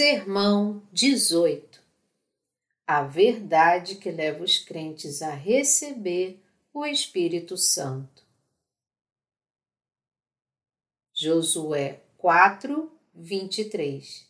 Sermão 18 A verdade que leva os crentes a receber o Espírito Santo. Josué 4, 23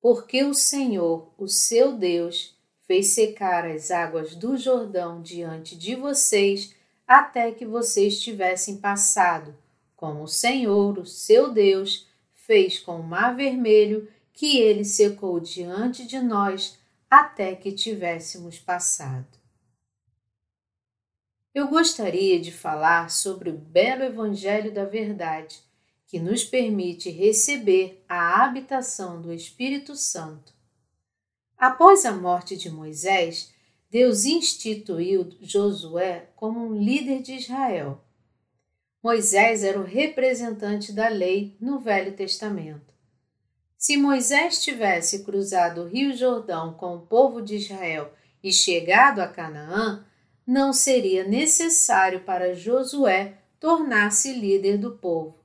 Porque o Senhor, o seu Deus, fez secar as águas do Jordão diante de vocês até que vocês tivessem passado, como o Senhor, o seu Deus, fez com o mar vermelho que ele secou diante de nós até que tivéssemos passado. Eu gostaria de falar sobre o belo Evangelho da Verdade, que nos permite receber a habitação do Espírito Santo. Após a morte de Moisés, Deus instituiu Josué como um líder de Israel. Moisés era o representante da lei no Velho Testamento. Se Moisés tivesse cruzado o Rio Jordão com o povo de Israel e chegado a Canaã, não seria necessário para Josué tornar-se líder do povo.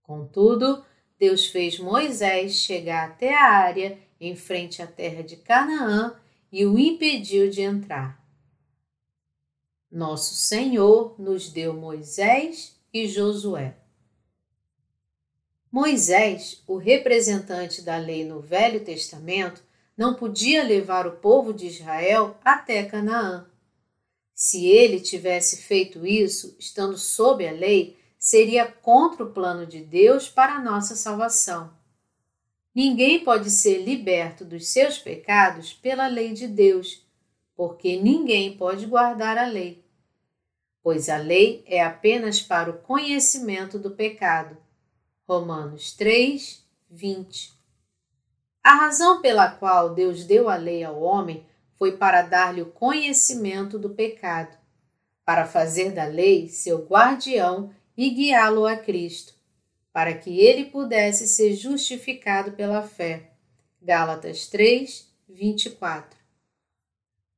Contudo, Deus fez Moisés chegar até a área em frente à terra de Canaã e o impediu de entrar. Nosso Senhor nos deu Moisés e Josué. Moisés, o representante da lei no Velho Testamento, não podia levar o povo de Israel até Canaã. Se ele tivesse feito isso, estando sob a lei, seria contra o plano de Deus para a nossa salvação. Ninguém pode ser liberto dos seus pecados pela lei de Deus, porque ninguém pode guardar a lei pois a lei é apenas para o conhecimento do pecado. Romanos 3, 20. A razão pela qual Deus deu a lei ao homem foi para dar-lhe o conhecimento do pecado, para fazer da lei seu guardião e guiá-lo a Cristo, para que ele pudesse ser justificado pela fé. Gálatas 3, 24.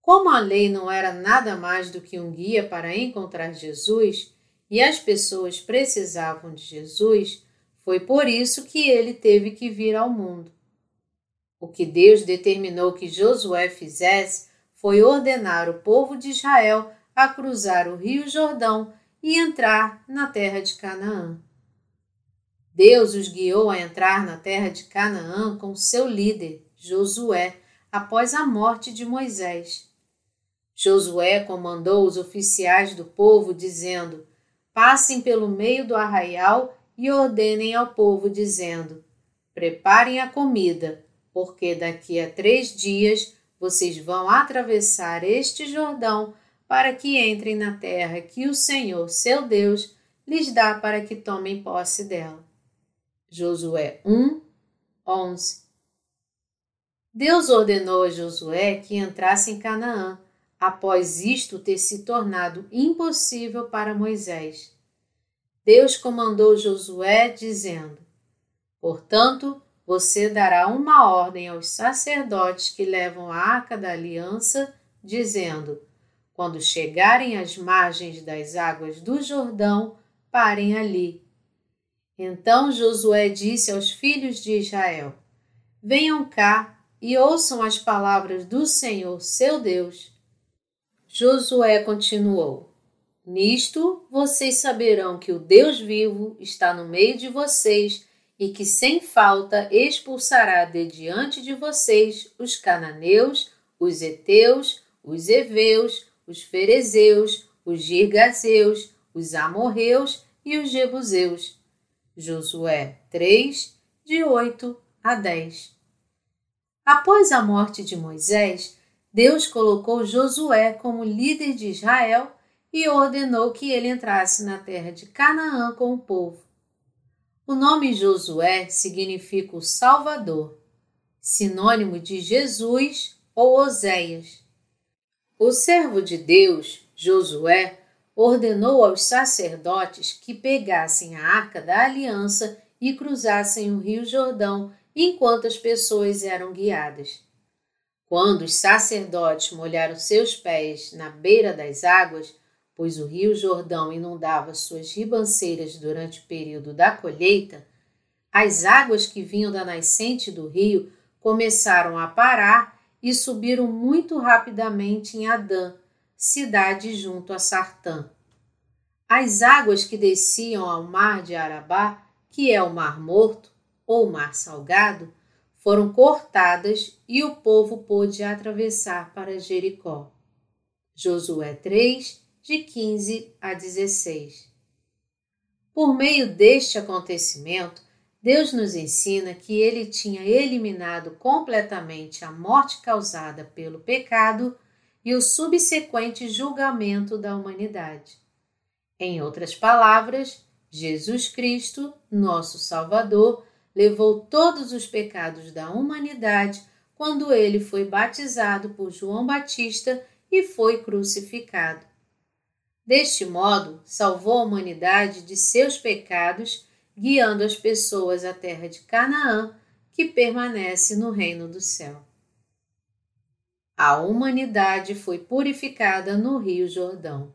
Como a lei não era nada mais do que um guia para encontrar Jesus e as pessoas precisavam de Jesus, foi por isso que ele teve que vir ao mundo. O que Deus determinou que Josué fizesse foi ordenar o povo de Israel a cruzar o Rio Jordão e entrar na terra de Canaã. Deus os guiou a entrar na terra de Canaã com seu líder, Josué, após a morte de Moisés. Josué comandou os oficiais do povo, dizendo: Passem pelo meio do arraial e ordenem ao povo, dizendo: Preparem a comida, porque daqui a três dias vocês vão atravessar este Jordão para que entrem na terra que o Senhor, seu Deus, lhes dá para que tomem posse dela. Josué 1, 11 Deus ordenou a Josué que entrasse em Canaã após isto ter se tornado impossível para Moisés. Deus comandou Josué, dizendo: Portanto, você dará uma ordem aos sacerdotes que levam a arca da aliança, dizendo: Quando chegarem às margens das águas do Jordão, parem ali. Então Josué disse aos filhos de Israel: Venham cá e ouçam as palavras do Senhor, seu Deus. Josué continuou: Nisto vocês saberão que o Deus vivo está no meio de vocês e que sem falta expulsará de diante de vocês os cananeus, os heteus, os heveus, os ferezeus, os girgazeus, os amorreus e os jebuseus. Josué 3, de 8 a 10. Após a morte de Moisés, Deus colocou Josué como líder de Israel e ordenou que ele entrasse na terra de Canaã com o povo. O nome Josué significa o Salvador, sinônimo de Jesus ou Oséias. O servo de Deus, Josué, ordenou aos sacerdotes que pegassem a arca da aliança e cruzassem o rio Jordão enquanto as pessoas eram guiadas. Quando os sacerdotes molharam seus pés na beira das águas, pois o rio Jordão inundava suas ribanceiras durante o período da colheita, As águas que vinham da nascente do rio começaram a parar e subiram muito rapidamente em Adã, cidade junto a Sartã. As águas que desciam ao mar de Arabá, que é o Mar Morto ou Mar Salgado, foram cortadas e o povo pôde atravessar para Jericó. Josué 3, de 15 a 16. Por meio deste acontecimento, Deus nos ensina que ele tinha eliminado completamente a morte causada pelo pecado e o subsequente julgamento da humanidade. Em outras palavras, Jesus Cristo, nosso Salvador, levou todos os pecados da humanidade quando ele foi batizado por João Batista e foi crucificado. Deste modo, salvou a humanidade de seus pecados, guiando as pessoas à terra de Canaã, que permanece no reino do céu. A humanidade foi purificada no Rio Jordão.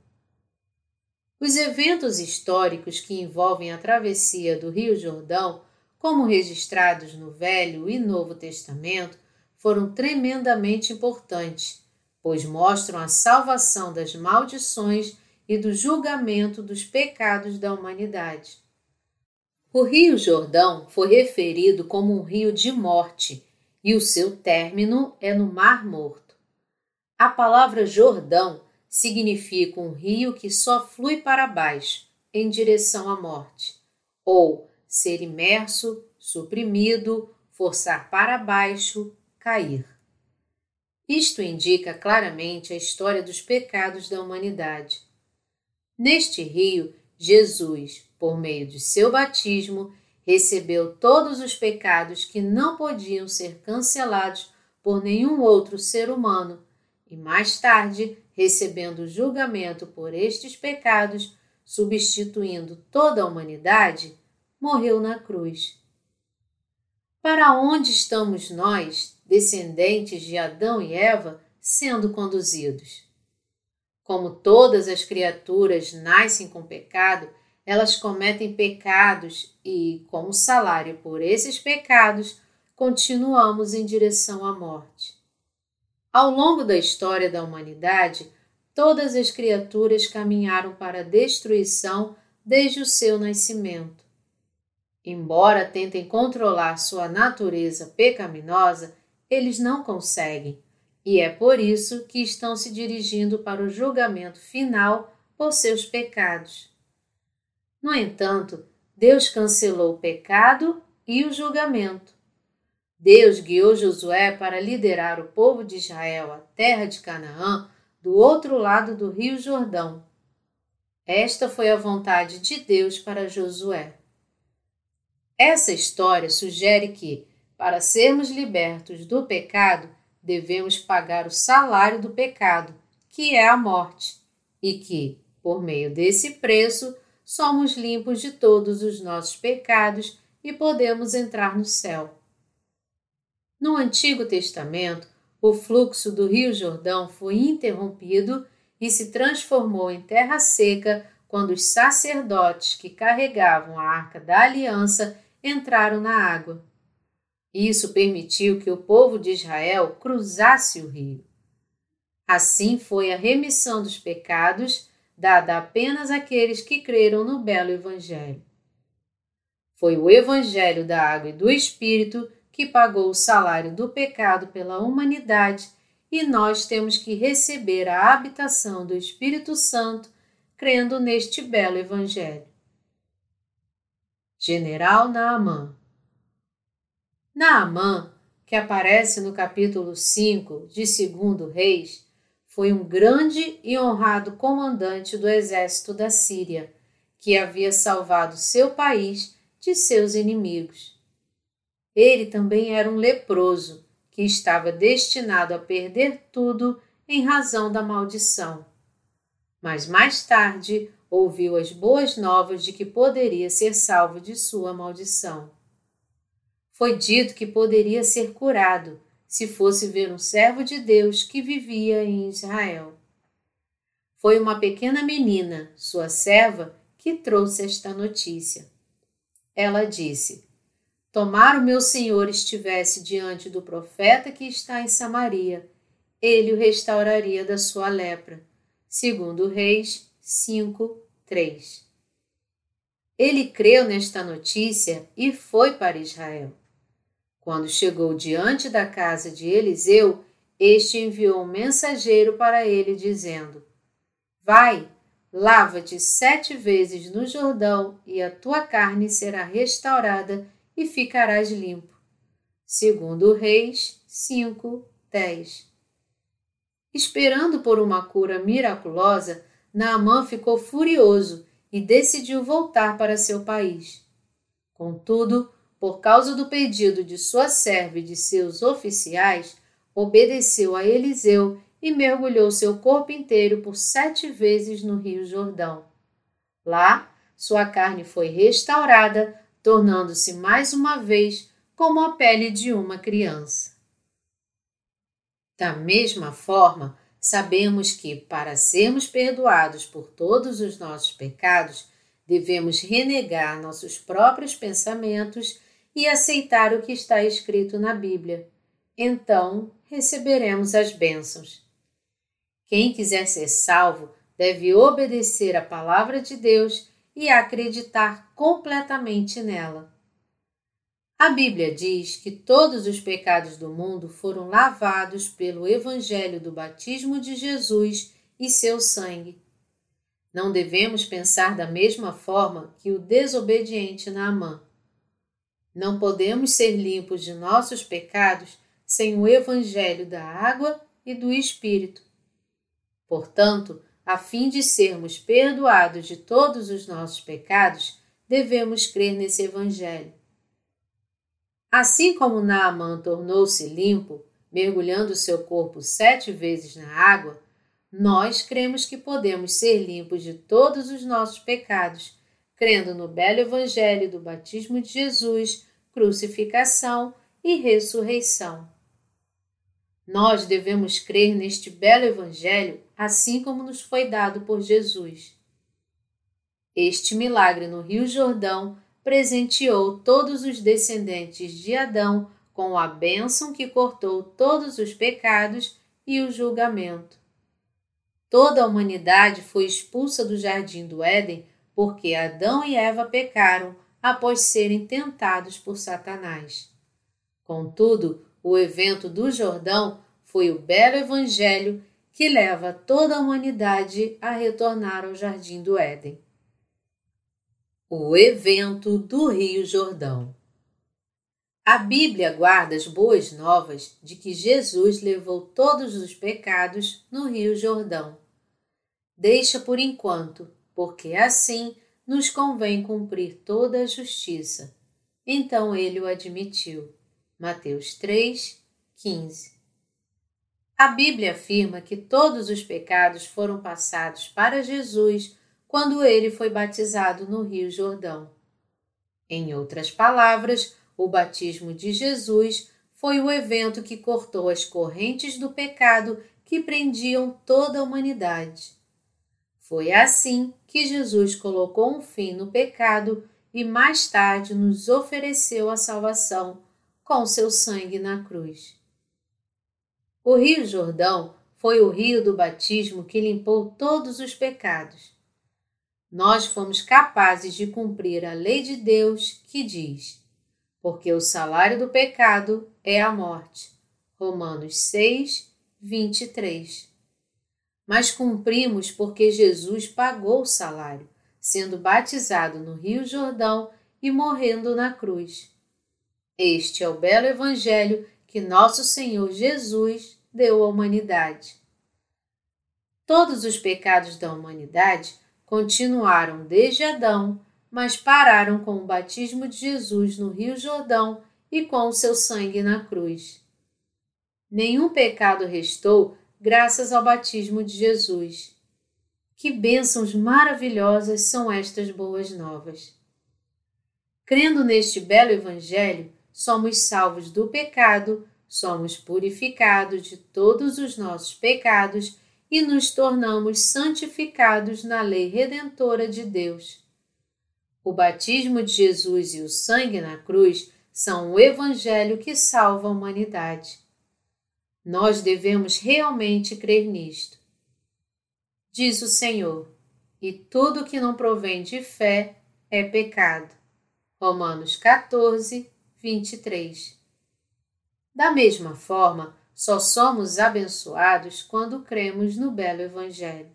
Os eventos históricos que envolvem a travessia do Rio Jordão, como registrados no Velho e Novo Testamento, foram tremendamente importantes, pois mostram a salvação das maldições e do julgamento dos pecados da humanidade. O Rio Jordão foi referido como um rio de morte e o seu término é no Mar Morto. A palavra Jordão significa um rio que só flui para baixo, em direção à morte, ou ser imerso, suprimido, forçar para baixo, cair. Isto indica claramente a história dos pecados da humanidade. Neste rio, Jesus, por meio de seu batismo, recebeu todos os pecados que não podiam ser cancelados por nenhum outro ser humano, e mais tarde recebendo julgamento por estes pecados, substituindo toda a humanidade, morreu na cruz. Para onde estamos nós, descendentes de Adão e Eva, sendo conduzidos? Como todas as criaturas nascem com pecado, elas cometem pecados e, como salário por esses pecados, continuamos em direção à morte. Ao longo da história da humanidade, todas as criaturas caminharam para a destruição desde o seu nascimento. Embora tentem controlar sua natureza pecaminosa, eles não conseguem, e é por isso que estão se dirigindo para o julgamento final por seus pecados. No entanto, Deus cancelou o pecado e o julgamento. Deus guiou Josué para liderar o povo de Israel à terra de Canaã, do outro lado do rio Jordão. Esta foi a vontade de Deus para Josué. Essa história sugere que, para sermos libertos do pecado, devemos pagar o salário do pecado, que é a morte, e que, por meio desse preço, somos limpos de todos os nossos pecados e podemos entrar no céu. No Antigo Testamento, o fluxo do Rio Jordão foi interrompido e se transformou em terra seca quando os sacerdotes que carregavam a arca da aliança entraram na água. Isso permitiu que o povo de Israel cruzasse o rio. Assim foi a remissão dos pecados dada apenas àqueles que creram no belo Evangelho. Foi o Evangelho da água e do Espírito que pagou o salário do pecado pela humanidade e nós temos que receber a habitação do Espírito Santo crendo neste belo Evangelho. General Naamã Naamã, que aparece no capítulo 5 de 2 Reis, foi um grande e honrado comandante do exército da Síria, que havia salvado seu país de seus inimigos. Ele também era um leproso, que estava destinado a perder tudo em razão da maldição. Mas mais tarde ouviu as boas novas de que poderia ser salvo de sua maldição. Foi dito que poderia ser curado se fosse ver um servo de Deus que vivia em Israel. Foi uma pequena menina, sua serva, que trouxe esta notícia. Ela disse: tomara o meu senhor estivesse diante do profeta que está em Samaria, ele o restauraria da sua lepra. Segundo Reis 5, 3. Ele creu nesta notícia e foi para Israel. Quando chegou diante da casa de Eliseu, este enviou um mensageiro para ele, dizendo: Vai, lava-te sete vezes no Jordão, e a tua carne será restaurada e ficarás limpo. Segundo Reis 5, 10. Esperando por uma cura miraculosa, Naamã ficou furioso e decidiu voltar para seu país. Contudo, por causa do pedido de sua serva e de seus oficiais, obedeceu a Eliseu e mergulhou seu corpo inteiro por sete vezes no Rio Jordão. Lá, sua carne foi restaurada, tornando-se mais uma vez como a pele de uma criança. Da mesma forma, sabemos que, para sermos perdoados por todos os nossos pecados, devemos renegar nossos próprios pensamentos e aceitar o que está escrito na Bíblia. Então receberemos as bênçãos. Quem quiser ser salvo deve obedecer à palavra de Deus e acreditar completamente nela. A Bíblia diz que todos os pecados do mundo foram lavados pelo Evangelho do batismo de Jesus e seu sangue. Não devemos pensar da mesma forma que o desobediente Naamã. Não podemos ser limpos de nossos pecados sem o Evangelho da água e do Espírito. Portanto, a fim de sermos perdoados de todos os nossos pecados, devemos crer nesse Evangelho. Assim como Naamã tornou-se limpo, mergulhando seu corpo sete vezes na água, nós cremos que podemos ser limpos de todos os nossos pecados, crendo no belo Evangelho do batismo de Jesus, crucificação e ressurreição. Nós devemos crer neste belo Evangelho assim como nos foi dado por Jesus. Este milagre no Rio Jordão presenteou todos os descendentes de Adão com a bênção que cortou todos os pecados e o julgamento. Toda a humanidade foi expulsa do jardim do Éden porque Adão e Eva pecaram após serem tentados por Satanás. Contudo, o evento do Jordão foi o belo evangelho que leva toda a humanidade a retornar ao jardim do Éden. O evento do Rio Jordão. A Bíblia guarda as boas novas de que Jesus levou todos os pecados no Rio Jordão. Deixa por enquanto, porque assim nos convém cumprir toda a justiça. Então ele o admitiu. Mateus 3, 15. A Bíblia afirma que todos os pecados foram passados para Jesus quando ele foi batizado no Rio Jordão. Em outras palavras, o batismo de Jesus foi o evento que cortou as correntes do pecado que prendiam toda a humanidade. Foi assim que Jesus colocou um fim no pecado e mais tarde nos ofereceu a salvação com seu sangue na cruz. O Rio Jordão foi o rio do batismo que limpou todos os pecados nós fomos capazes de cumprir a lei de Deus que diz: porque o salário do pecado é a morte. Romanos 6, 23. Mas cumprimos porque Jesus pagou o salário, sendo batizado no Rio Jordão e morrendo na cruz. Este é o belo Evangelho que nosso Senhor Jesus deu à humanidade. Todos os pecados da humanidade continuaram desde Adão, mas pararam com o batismo de Jesus no Rio Jordão e com o seu sangue na cruz. Nenhum pecado restou graças ao batismo de Jesus. Que bênçãos maravilhosas são estas boas novas! Crendo neste belo Evangelho, somos salvos do pecado, somos purificados de todos os nossos pecados e nos tornamos santificados na lei redentora de Deus. O batismo de Jesus e o sangue na cruz são o Evangelho que salva a humanidade. Nós devemos realmente crer nisto. Diz o Senhor: e tudo que não provém de fé é pecado. Romanos 14, 23. Da mesma forma, só somos abençoados quando cremos no belo Evangelho.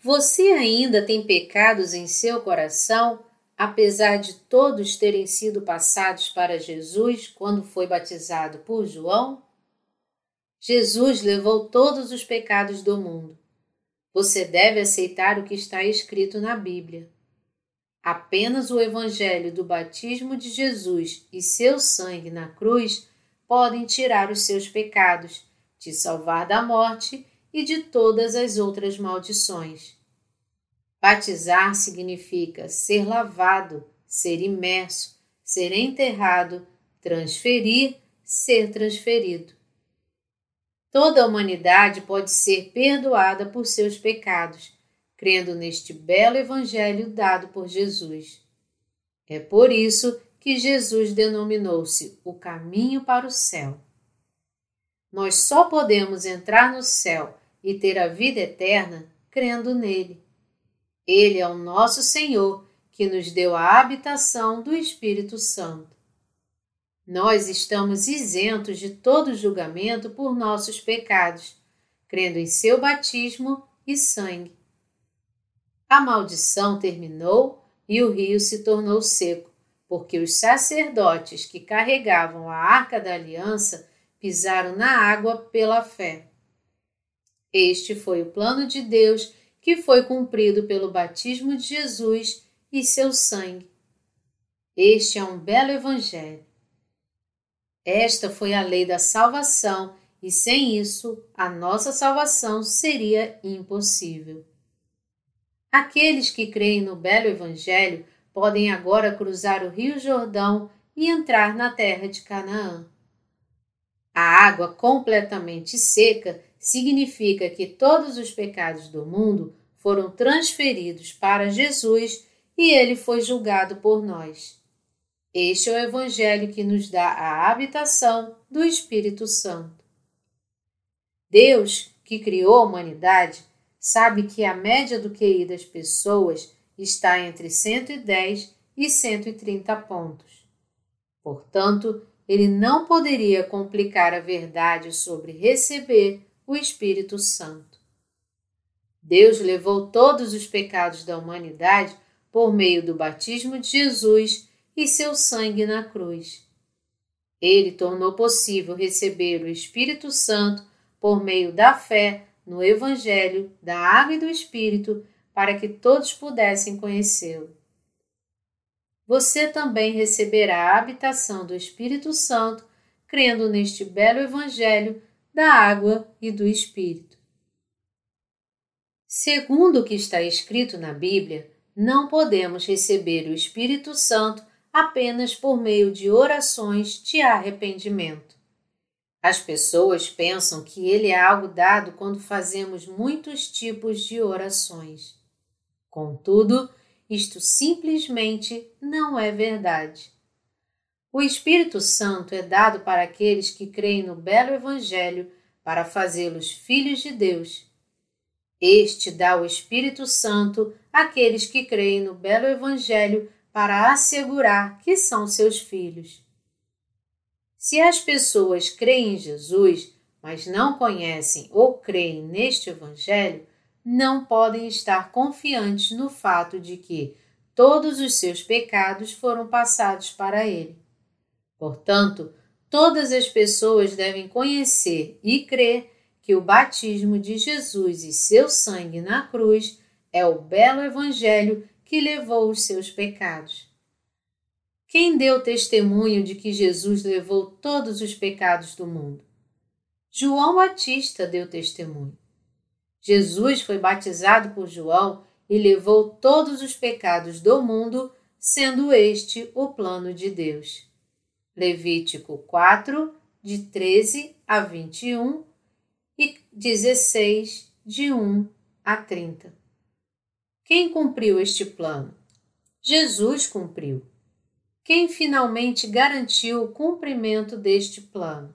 Você ainda tem pecados em seu coração, apesar de todos terem sido passados para Jesus quando foi batizado por João? Jesus levou todos os pecados do mundo. Você deve aceitar o que está escrito na Bíblia. Apenas o Evangelho do batismo de Jesus e seu sangue na cruz podem tirar os seus pecados, te salvar da morte e de todas as outras maldições. Batizar significa ser lavado, ser imerso, ser enterrado, transferir, ser transferido. Toda a humanidade pode ser perdoada por seus pecados, crendo neste belo Evangelho dado por Jesus. É por isso que Jesus denominou-se o caminho para o céu. Nós só podemos entrar no céu e ter a vida eterna crendo nele. Ele é o nosso Senhor que nos deu a habitação do Espírito Santo. Nós estamos isentos de todo julgamento por nossos pecados, crendo em seu batismo e sangue. A maldição terminou e o rio se tornou seco, porque os sacerdotes que carregavam a arca da aliança pisaram na água pela fé. Este foi o plano de Deus que foi cumprido pelo batismo de Jesus e seu sangue. Este é um belo evangelho. Esta foi a lei da salvação, e sem isso a nossa salvação seria impossível. Aqueles que creem no belo Evangelho podem agora cruzar o Rio Jordão e entrar na terra de Canaã. A água completamente seca significa que todos os pecados do mundo foram transferidos para Jesus e ele foi julgado por nós. Este é o Evangelho que nos dá a habitação do Espírito Santo. Deus, que criou a humanidade, sabe que a média do QI das pessoas está entre 110 e 130 pontos. Portanto, ele não poderia complicar a verdade sobre receber o Espírito Santo. Deus levou todos os pecados da humanidade por meio do batismo de Jesus e seu sangue na cruz. Ele tornou possível receber o Espírito Santo por meio da fé no Evangelho da Água e do Espírito para que todos pudessem conhecê-lo. Você também receberá a habitação do Espírito Santo crendo neste belo Evangelho da água e do Espírito. Segundo o que está escrito na Bíblia, não podemos receber o Espírito Santo apenas por meio de orações de arrependimento. As pessoas pensam que ele é algo dado quando fazemos muitos tipos de orações. Contudo, isto simplesmente não é verdade. O Espírito Santo é dado para aqueles que creem no belo Evangelho para fazê-los filhos de Deus. Este dá o Espírito Santo àqueles que creem no belo Evangelho para assegurar que são seus filhos. Se as pessoas creem em Jesus, mas não conhecem ou creem neste Evangelho, não podem estar confiantes no fato de que todos os seus pecados foram passados para ele. Portanto, todas as pessoas devem conhecer e crer que o batismo de Jesus e seu sangue na cruz é o belo Evangelho que levou os seus pecados. Quem deu testemunho de que Jesus levou todos os pecados do mundo? João Batista deu testemunho. Jesus foi batizado por João e levou todos os pecados do mundo, sendo este o plano de Deus. Levítico 4, de 13 a 21 e 16, de 1 a 30. Quem cumpriu este plano? Jesus cumpriu. quem finalmente garantiu o cumprimento deste plano?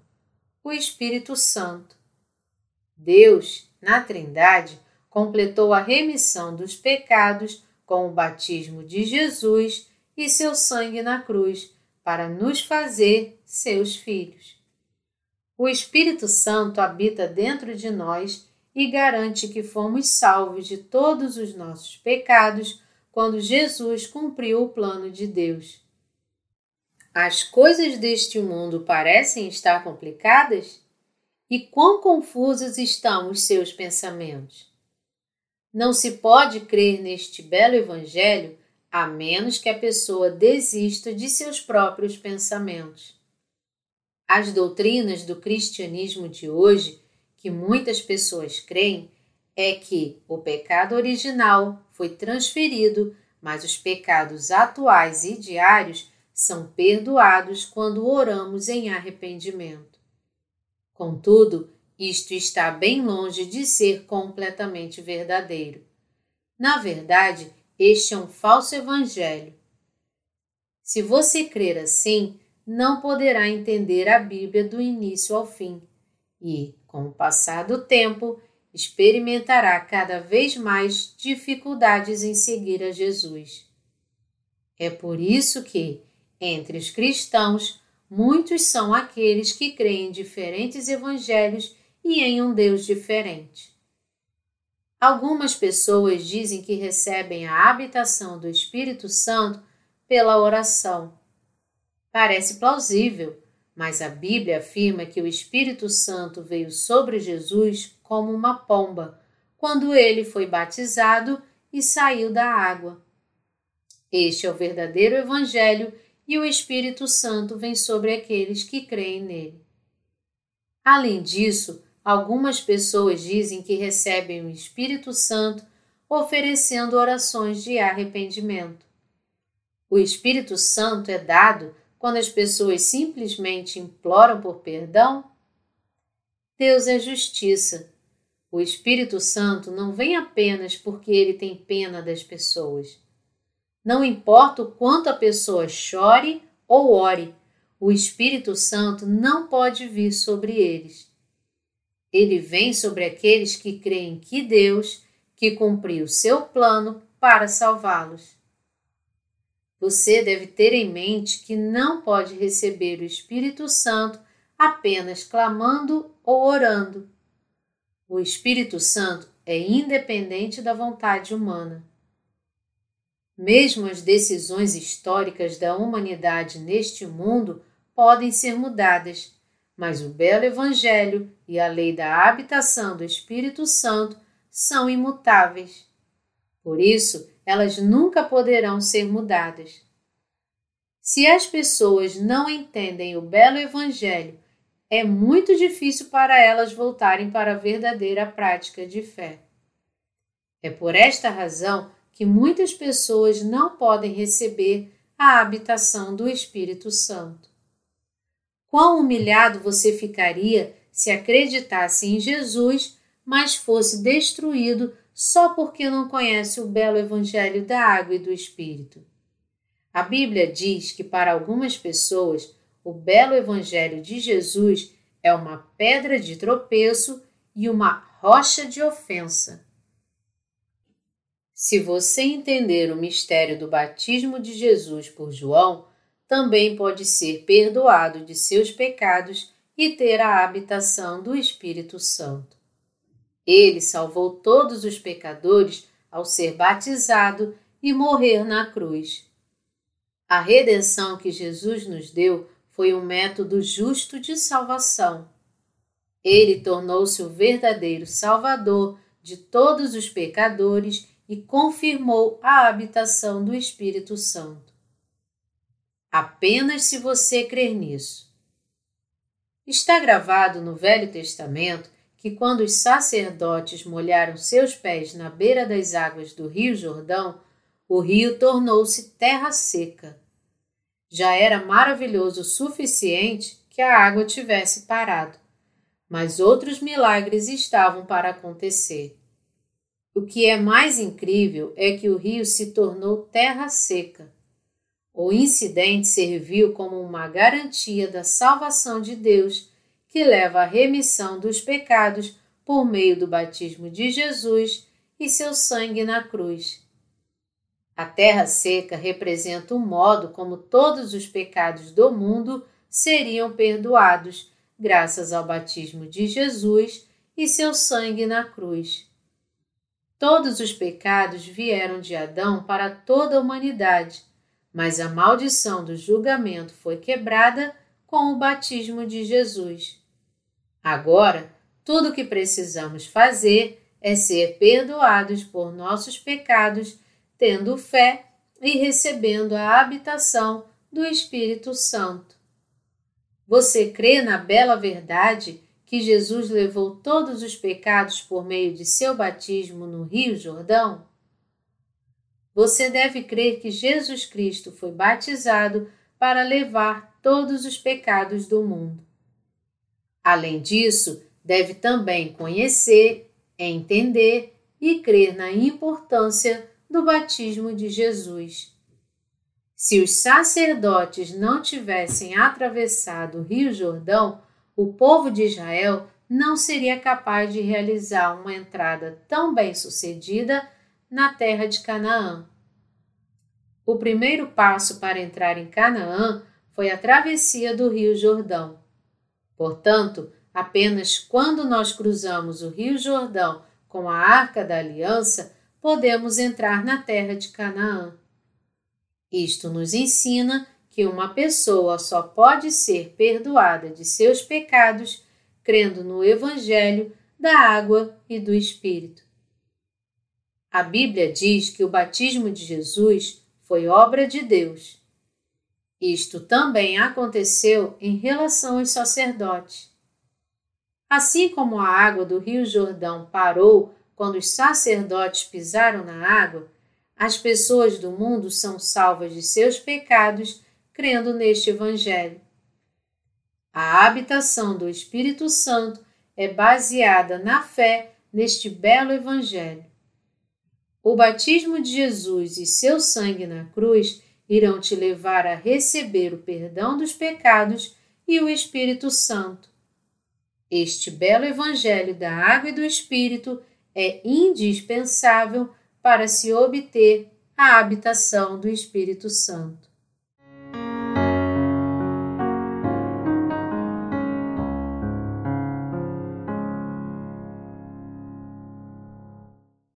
O Espírito Santo. Deus, na Trindade, completou a remissão dos pecados com o batismo de Jesus e seu sangue na cruz, para nos fazer seus filhos. O Espírito Santo habita dentro de nós e garante que fomos salvos de todos os nossos pecados quando Jesus cumpriu o plano de Deus. As coisas deste mundo parecem estar complicadas? E quão confusos estão os seus pensamentos? Não se pode crer neste belo Evangelho a menos que a pessoa desista de seus próprios pensamentos. As doutrinas do cristianismo de hoje, que muitas pessoas creem, é que o pecado original foi transferido, mas os pecados atuais e diários são perdoados quando oramos em arrependimento. Contudo, isto está bem longe de ser completamente verdadeiro. Na verdade, este é um falso evangelho. Se você crer assim, não poderá entender a Bíblia do início ao fim e, com o passar do tempo, experimentará cada vez mais dificuldades em seguir a Jesus. É por isso que, entre os cristãos, muitos são aqueles que creem em diferentes evangelhos e em um Deus diferente. Algumas pessoas dizem que recebem a habitação do Espírito Santo pela oração. Parece plausível, mas a Bíblia afirma que o Espírito Santo veio sobre Jesus como uma pomba, quando ele foi batizado e saiu da água. Este é o verdadeiro Evangelho e o Espírito Santo vem sobre aqueles que creem nele. Além disso, algumas pessoas dizem que recebem o Espírito Santo oferecendo orações de arrependimento. O Espírito Santo é dado quando as pessoas simplesmente imploram por perdão? Deus é justiça o Espírito Santo não vem apenas porque ele tem pena das pessoas. Não importa o quanto a pessoa chore ou ore, o Espírito Santo não pode vir sobre eles. Ele vem sobre aqueles que creem que Deus, que cumpriu seu plano para salvá-los. Você deve ter em mente que não pode receber o Espírito Santo apenas clamando ou orando. O Espírito Santo é independente da vontade humana. Mesmo as decisões históricas da humanidade neste mundo podem ser mudadas, mas o belo Evangelho e a lei da habitação do Espírito Santo são imutáveis. Por isso, elas nunca poderão ser mudadas. Se as pessoas não entendem o belo Evangelho é muito difícil para elas voltarem para a verdadeira prática de fé. É por esta razão que muitas pessoas não podem receber a habitação do Espírito Santo. Quão humilhado você ficaria se acreditasse em Jesus, mas fosse destruído só porque não conhece o belo Evangelho da água e do Espírito. A Bíblia diz que para algumas pessoas o belo Evangelho de Jesus é uma pedra de tropeço e uma rocha de ofensa. Se você entender o mistério do batismo de Jesus por João, também pode ser perdoado de seus pecados e ter a habitação do Espírito Santo. Ele salvou todos os pecadores ao ser batizado e morrer na cruz. A redenção que Jesus nos deu foi um método justo de salvação. Ele tornou-se o verdadeiro Salvador de todos os pecadores e confirmou a habitação do Espírito Santo. Apenas se você crer nisso. Está gravado no Velho Testamento que, quando os sacerdotes molharam seus pés na beira das águas do Rio Jordão, o rio tornou-se terra seca já era maravilhoso o suficiente que a água tivesse parado. Mas outros milagres estavam para acontecer. O que é mais incrível é que o rio se tornou terra seca. O incidente serviu como uma garantia da salvação de Deus, que leva à remissão dos pecados por meio do batismo de Jesus e seu sangue na cruz. A terra seca representa o modo como todos os pecados do mundo seriam perdoados, graças ao batismo de Jesus e seu sangue na cruz. Todos os pecados vieram de Adão para toda a humanidade, mas a maldição do julgamento foi quebrada com o batismo de Jesus. Agora, tudo o que precisamos fazer é ser perdoados por nossos pecados, tendo fé e recebendo a habitação do Espírito Santo. Você crê na bela verdade que Jesus levou todos os pecados por meio de seu batismo no Rio Jordão? Você deve crer que Jesus Cristo foi batizado para levar todos os pecados do mundo. Além disso, deve também conhecer, entender e crer na importância do batismo de Jesus. Se os sacerdotes não tivessem atravessado o Rio Jordão, o povo de Israel não seria capaz de realizar uma entrada tão bem sucedida na terra de Canaã. O primeiro passo para entrar em Canaã foi a travessia do Rio Jordão. Portanto, apenas quando nós cruzamos o Rio Jordão com a Arca da Aliança podemos entrar na terra de Canaã. Isto nos ensina que uma pessoa só pode ser perdoada de seus pecados crendo no Evangelho da água e do Espírito. A Bíblia diz que o batismo de Jesus foi obra de Deus. Isto também aconteceu em relação aos sacerdotes. Assim como a água do Rio Jordão parou quando os sacerdotes pisaram na água, as pessoas do mundo são salvas de seus pecados crendo neste Evangelho. A habitação do Espírito Santo é baseada na fé neste belo Evangelho. O batismo de Jesus e seu sangue na cruz irão te levar a receber o perdão dos pecados e o Espírito Santo. Este belo Evangelho da Água e do Espírito é indispensável para se obter a habitação do Espírito Santo.